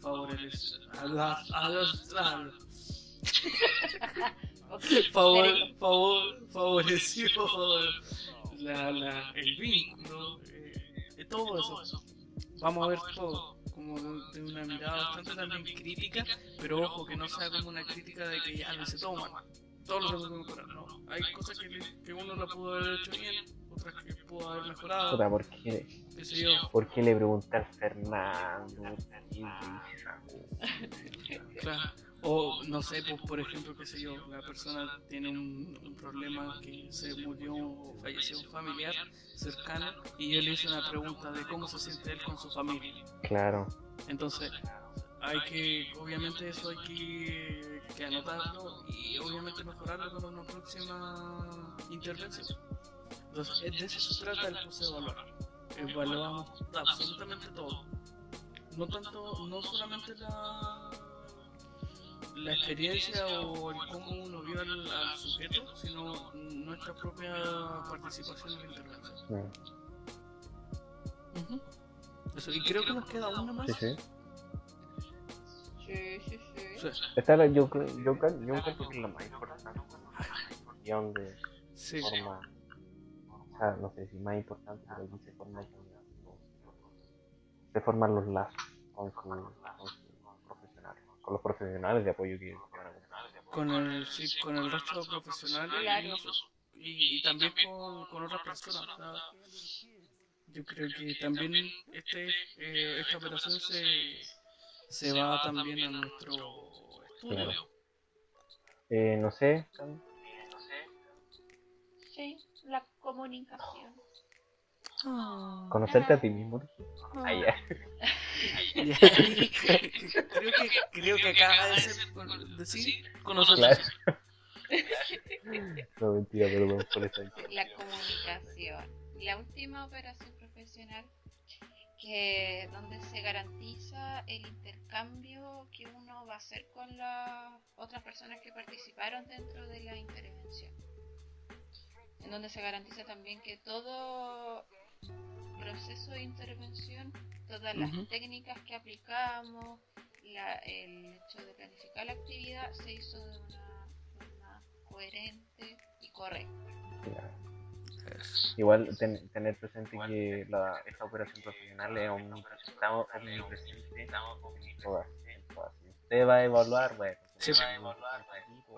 favorece a las favor, favor, favoreció la, la, el vínculo, todo eso. Vamos a ver todo como de, una mirada bastante también crítica, pero ojo que no sea como una crítica de que ya no se toma todo lo tengo que mejorar, no. Hay cosas que, que uno la pudo haber hecho bien, otras que pudo haber mejorado. ¿por qué, ¿Por qué le pregunté a Fernando? claro. O no sé, pues, por ejemplo, qué sé yo, la persona tiene un, un, problema que se murió o falleció un familiar cercano y él le hizo una pregunta de cómo se siente él con su familia. Claro. Entonces, hay que, obviamente eso hay que, que anotarlo y obviamente mejorarlo con una próxima intervención. Entonces, de eso se trata el proceso de evaluar. Evaluamos absolutamente todo. No tanto, no solamente la la experiencia o el cómo uno vio al, sujeto, sino nuestra propia participación en la intervención. Eso, y creo que nos queda una más. Sí, sí. Sí, sí, sí. Esta era, yo, yo, yo, creo que es la más importante. Guión de sí. forma. O sea, no sé si más importante, pero dice forma de formar los lazos con su, con su con los profesionales de apoyo que, van a con el sí, con el resto de los profesionales y, y, también con, con otras personas yo creo que también este eh, esta operación se, se va también a nuestro estudio. Eh, no sé sí la comunicación. Conocerte a ti mismo. Ah, ya. creo, que, creo que acaba de ser, decir conocerte. Claro. no, mentira, perdón por eso. La comunicación. La última operación profesional que donde se garantiza el intercambio que uno va a hacer con las otras personas que participaron dentro de la intervención. En donde se garantiza también que todo proceso de intervención, todas las técnicas que aplicamos, el hecho de planificar la actividad se hizo de una forma coherente y correcta. Igual tener presente que la, esta operación profesional es un estamos omnipresente todas, todas. Si usted va a evaluar, bueno, sí. va a evaluar,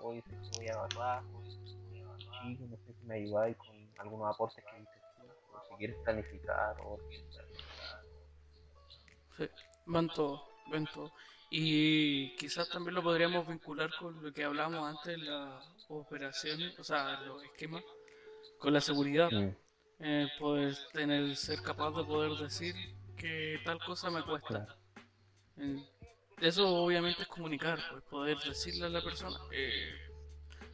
hoy voy a evaluar, no sé si me ayudáis con algunos aportes que quieres planificar o Sí, van todo, ven todo. Y quizás también lo podríamos vincular con lo que hablamos antes, las operaciones, o sea, los esquemas, con la seguridad. Eh, poder tener, ser capaz de poder decir que tal cosa me cuesta. Eh, eso obviamente es comunicar, pues poder decirle a la persona. Eh,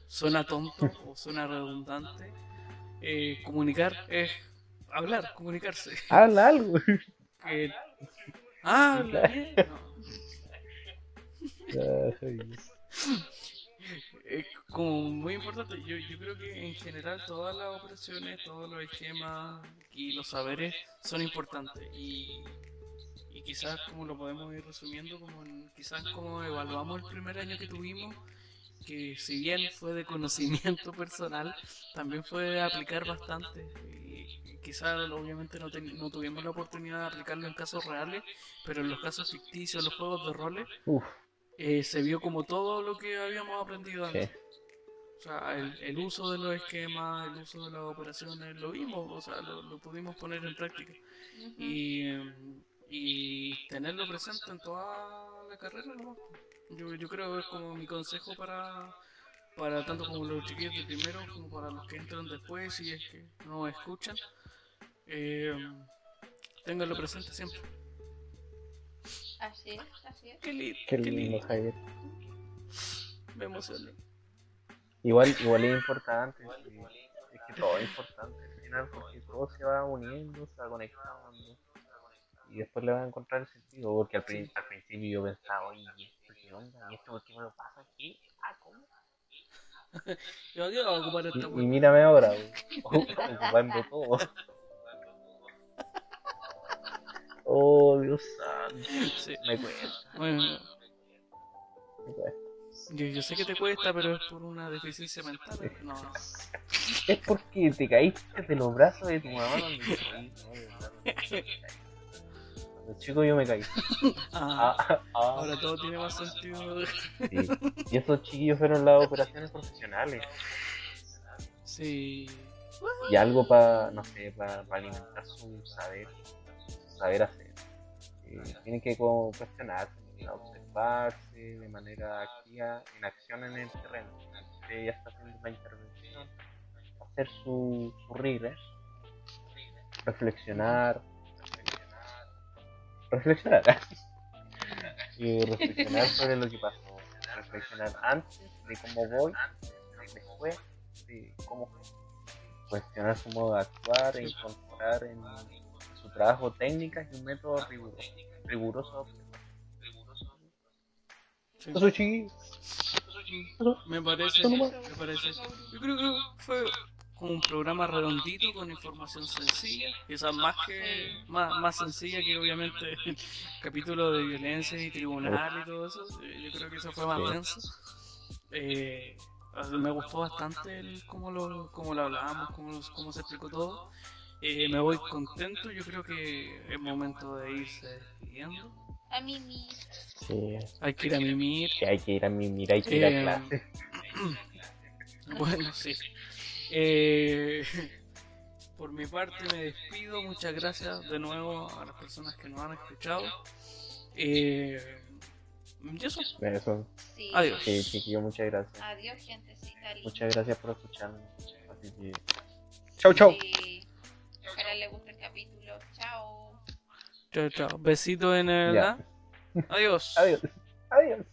suena tonto o suena redundante. Eh, comunicar es hablar, comunicarse. Habla algo. Ah, bien. es como muy importante. Yo, yo creo que en general todas las operaciones, todos los esquemas y los saberes son importantes. Y, y quizás como lo podemos ir resumiendo, como quizás como evaluamos el primer año que tuvimos, que si bien fue de conocimiento personal, también fue de aplicar bastante quizás obviamente no, no, tuvimos la oportunidad de aplicarlo en casos reales, pero en los casos ficticios, los juegos de roles, eh, se vio como todo lo que habíamos aprendido antes. O sea, el, uso de los esquemas, el uso de las operaciones, lo vimos, o sea, lo, pudimos poner en práctica. y, y tenerlo presente en toda la carrera, ¿no? Yo, yo creo que es como mi consejo para, para tanto como los chiquillos de primero como para los que entran después y es que no escuchan eh, ténganlo presente siempre. Así es, así es. Qué, lindo, qué lindo, Javier. Me emocioné. Igual, igual es importante, es que todo es importante al final, porque todo se va uniendo, se va conectando. Y después le va a encontrar el sentido, porque al, al principio yo pensaba, oye, ¿y esto qué onda? ¿Y esto por qué me lo pasa aquí? Ah, ¿cómo? yo, voy a ocupar esta y, y mírame ahora, ocupando todo. Oh, Dios santo. Sí. Me cuesta. Bueno, Yo, yo, sé que te cuesta, pero es por una deficiencia mental. No. Es porque te caíste de los brazos de tu mamá Cuando chico yo me caí. Ah, ah, ah, ahora todo tiene más sentido. Sí. Y esos chiquillos fueron las operaciones profesionales. Sí. Y algo para, no sé, para alimentar su saber, saber hacer. Eh, tienen que cuestionarse, observarse de manera activa, en acción en el terreno. Usted ya está haciendo una intervención, hacer su, su reflexionar, reflexionar y reflexionar sobre lo que pasó, reflexionar antes de cómo voy, después de cómo cuestionar su modo de actuar e incorporar en su trabajo técnicas y un método riguroso. riguroso Eso Me parece, me parece. Yo creo que fue como un programa redondito con información sencilla, quizás más que más, más sencilla que obviamente el capítulo de violencia y tribunal y todo eso. Yo creo que eso fue más denso. Eh, me gustó bastante el, cómo, lo, cómo lo hablábamos, cómo, cómo se explicó todo. Eh, me voy contento, yo creo que es momento de irse despidiendo. A mimir. Sí. Hay que ir a mimir. Sí, hay que ir a mimir, hay que ir a eh, clase. bueno, sí. Eh, por mi parte me despido, muchas gracias de nuevo a las personas que nos han escuchado. Eh, ¿Y eso? eso. Sí. Adiós. Sí, chiquillo, muchas gracias. Adiós, gentecita linda. Muchas gracias por escucharme. Así que... Chau, chau. Sí. Ojalá le guste el capítulo. Chao. Chao, chao. Besito en el... Adiós. Adiós. Adiós.